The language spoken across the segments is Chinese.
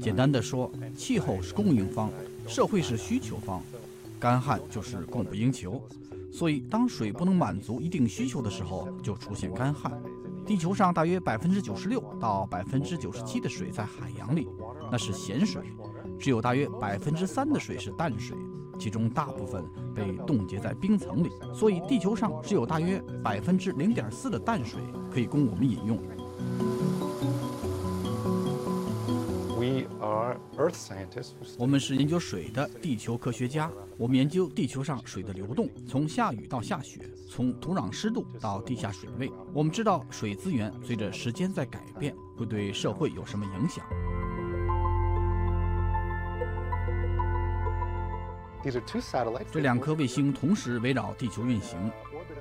简单的说，气候是供应方，社会是需求方，干旱就是供不应求。所以，当水不能满足一定需求的时候，就出现干旱。地球上大约百分之九十六到百分之九十七的水在海洋里，那是咸水；只有大约百分之三的水是淡水，其中大部分被冻结在冰层里。所以，地球上只有大约百分之零点四的淡水可以供我们饮用。We are earth scientists 我们是研究水的地球科学家，我们研究地球上水的流动，从下雨到下雪，从土壤湿度到地下水位。我们知道水资源随着时间在改变，会对社会有什么影响。These are two satellites. 这两颗卫星同时围绕地球运行，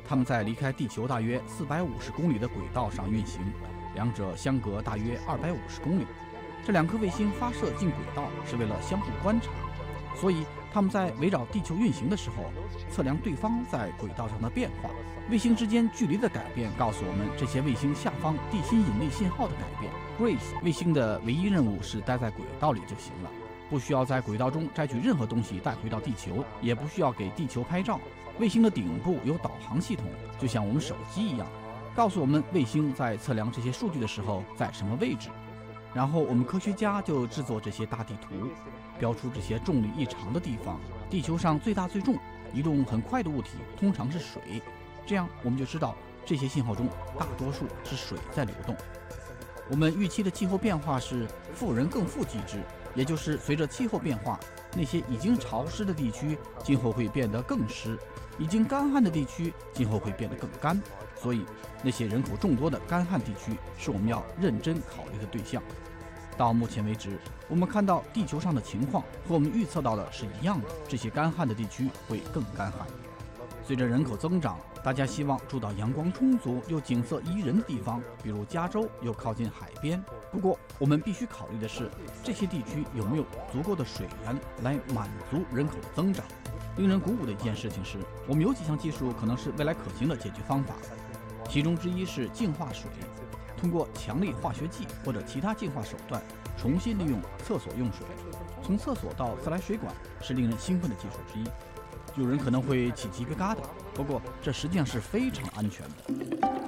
它们在离开地球大约四百五十公里的轨道上运行，两者相隔大约二百五十公里。这两颗卫星发射进轨道是为了相互观察，所以它们在围绕地球运行的时候，测量对方在轨道上的变化。卫星之间距离的改变告诉我们这些卫星下方地心引力信号的改变。Grace 卫星的唯一任务是待在轨道里就行了。不需要在轨道中摘取任何东西带回到地球，也不需要给地球拍照。卫星的顶部有导航系统，就像我们手机一样，告诉我们卫星在测量这些数据的时候在什么位置。然后我们科学家就制作这些大地图，标出这些重力异常的地方。地球上最大最重、移动很快的物体通常是水，这样我们就知道这些信号中大多数是水在流动。我们预期的气候变化是富人更富机制，也就是随着气候变化，那些已经潮湿的地区今后会变得更湿，已经干旱的地区今后会变得更干。所以，那些人口众多的干旱地区是我们要认真考虑的对象。到目前为止，我们看到地球上的情况和我们预测到的是一样的，这些干旱的地区会更干旱。随着人口增长，大家希望住到阳光充足又景色宜人的地方，比如加州又靠近海边。不过，我们必须考虑的是，这些地区有没有足够的水源来满足人口的增长。令人鼓舞的一件事情是，我们有几项技术可能是未来可行的解决方法，其中之一是净化水，通过强力化学剂或者其他净化手段重新利用厕所用水。从厕所到自来水管是令人兴奋的技术之一。有人可能会起鸡皮疙瘩，不过这实际上是非常安全的。